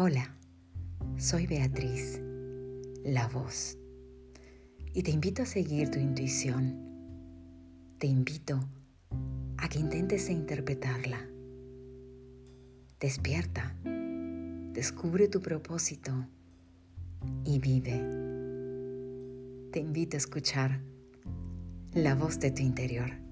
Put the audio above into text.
Hola, soy Beatriz, la voz, y te invito a seguir tu intuición. Te invito a que intentes interpretarla. Despierta, descubre tu propósito y vive. Te invito a escuchar la voz de tu interior.